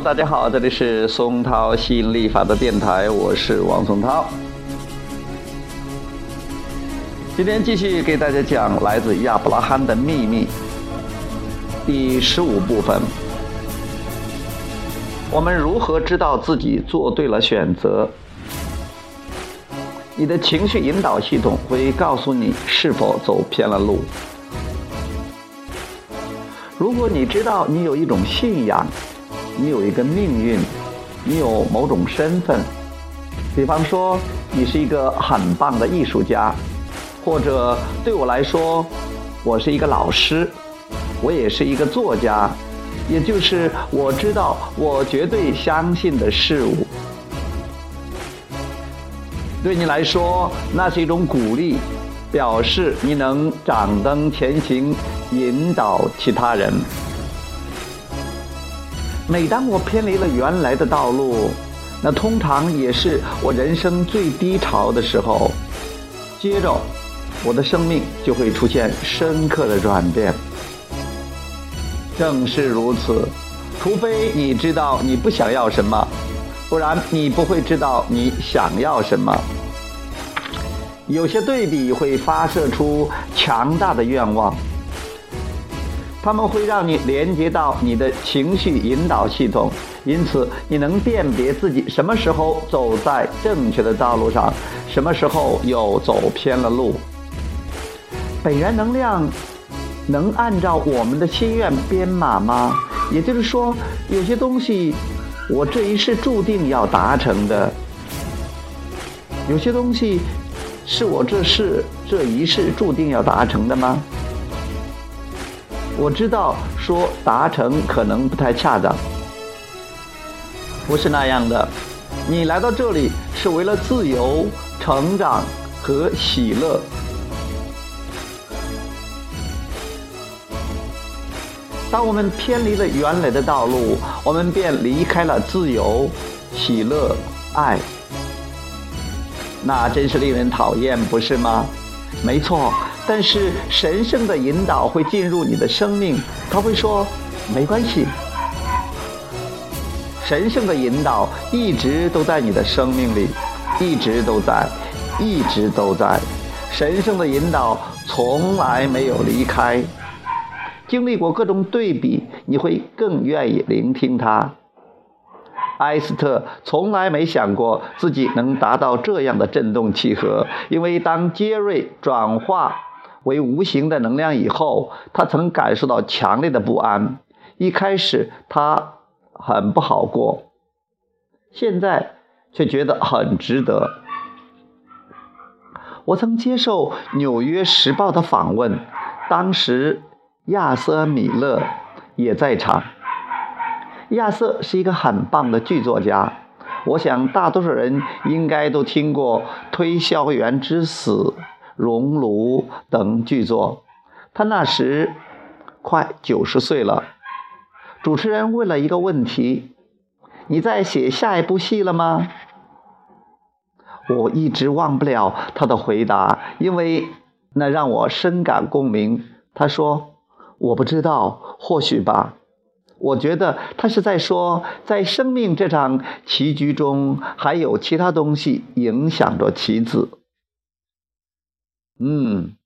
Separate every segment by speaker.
Speaker 1: 大家好，这里是松涛吸引力法则电台，我是王松涛。今天继续给大家讲来自亚伯拉罕的秘密第十五部分。我们如何知道自己做对了选择？你的情绪引导系统会告诉你是否走偏了路。如果你知道你有一种信仰，你有一个命运，你有某种身份，比方说你是一个很棒的艺术家，或者对我来说，我是一个老师，我也是一个作家，也就是我知道我绝对相信的事物，对你来说那是一种鼓励，表示你能掌灯前行，引导其他人。每当我偏离了原来的道路，那通常也是我人生最低潮的时候。接着，我的生命就会出现深刻的转变。正是如此，除非你知道你不想要什么，不然你不会知道你想要什么。有些对比会发射出强大的愿望。他们会让你连接到你的情绪引导系统，因此你能辨别自己什么时候走在正确的道路上，什么时候又走偏了路。本源能量能按照我们的心愿编码吗？也就是说，有些东西我这一世注定要达成的，有些东西是我这世这一世注定要达成的吗？我知道说达成可能不太恰当，不是那样的。你来到这里是为了自由、成长和喜乐。当我们偏离了原来的道路，我们便离开了自由、喜乐、爱。那真是令人讨厌，不是吗？没错。但是神圣的引导会进入你的生命，他会说：“没关系。”神圣的引导一直都在你的生命里，一直都在，一直都在。神圣的引导从来没有离开。经历过各种对比，你会更愿意聆听他。埃斯特从来没想过自己能达到这样的振动契合，因为当杰瑞转化。为无形的能量以后，他曾感受到强烈的不安。一开始他很不好过，现在却觉得很值得。我曾接受《纽约时报》的访问，当时亚瑟·米勒也在场。亚瑟是一个很棒的剧作家，我想大多数人应该都听过《推销员之死》。熔炉等剧作，他那时快九十岁了。主持人问了一个问题：“你在写下一部戏了吗？”我一直忘不了他的回答，因为那让我深感共鸣。他说：“我不知道，或许吧。”我觉得他是在说，在生命这场棋局中，还有其他东西影响着棋子。嗯，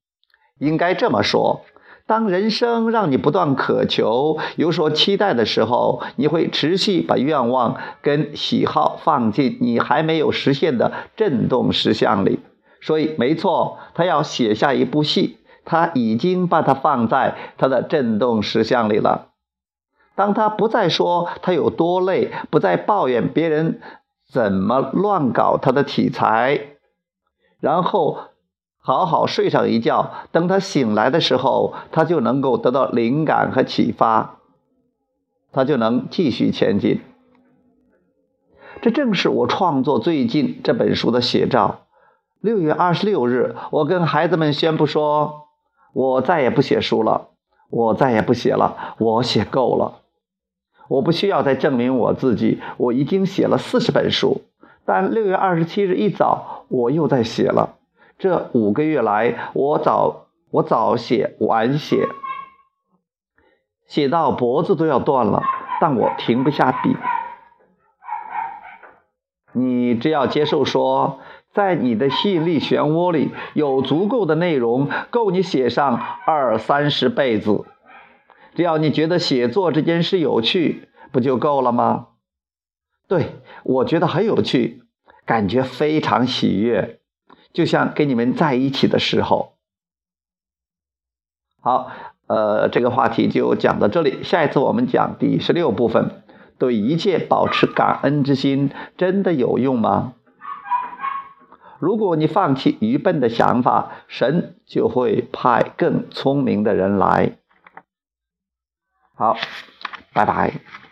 Speaker 1: 应该这么说：当人生让你不断渴求、有所期待的时候，你会持续把愿望跟喜好放进你还没有实现的震动实像里。所以，没错，他要写下一部戏，他已经把它放在他的震动实像里了。当他不再说他有多累，不再抱怨别人怎么乱搞他的题材，然后。好好睡上一觉，等他醒来的时候，他就能够得到灵感和启发，他就能继续前进。这正是我创作最近这本书的写照。六月二十六日，我跟孩子们宣布说：“我再也不写书了，我再也不写了，我写够了。我不需要再证明我自己，我已经写了四十本书。但六月二十七日一早，我又在写了。”这五个月来，我早我早写晚写，写到脖子都要断了。但我停不下笔。你只要接受说，在你的吸引力漩涡里有足够的内容，够你写上二三十辈子。只要你觉得写作这件事有趣，不就够了吗？对我觉得很有趣，感觉非常喜悦，就像跟你们在一起的时候。好，呃，这个话题就讲到这里，下一次我们讲第十六部分。对一切保持感恩之心，真的有用吗？如果你放弃愚笨的想法，神就会派更聪明的人来。好，拜拜。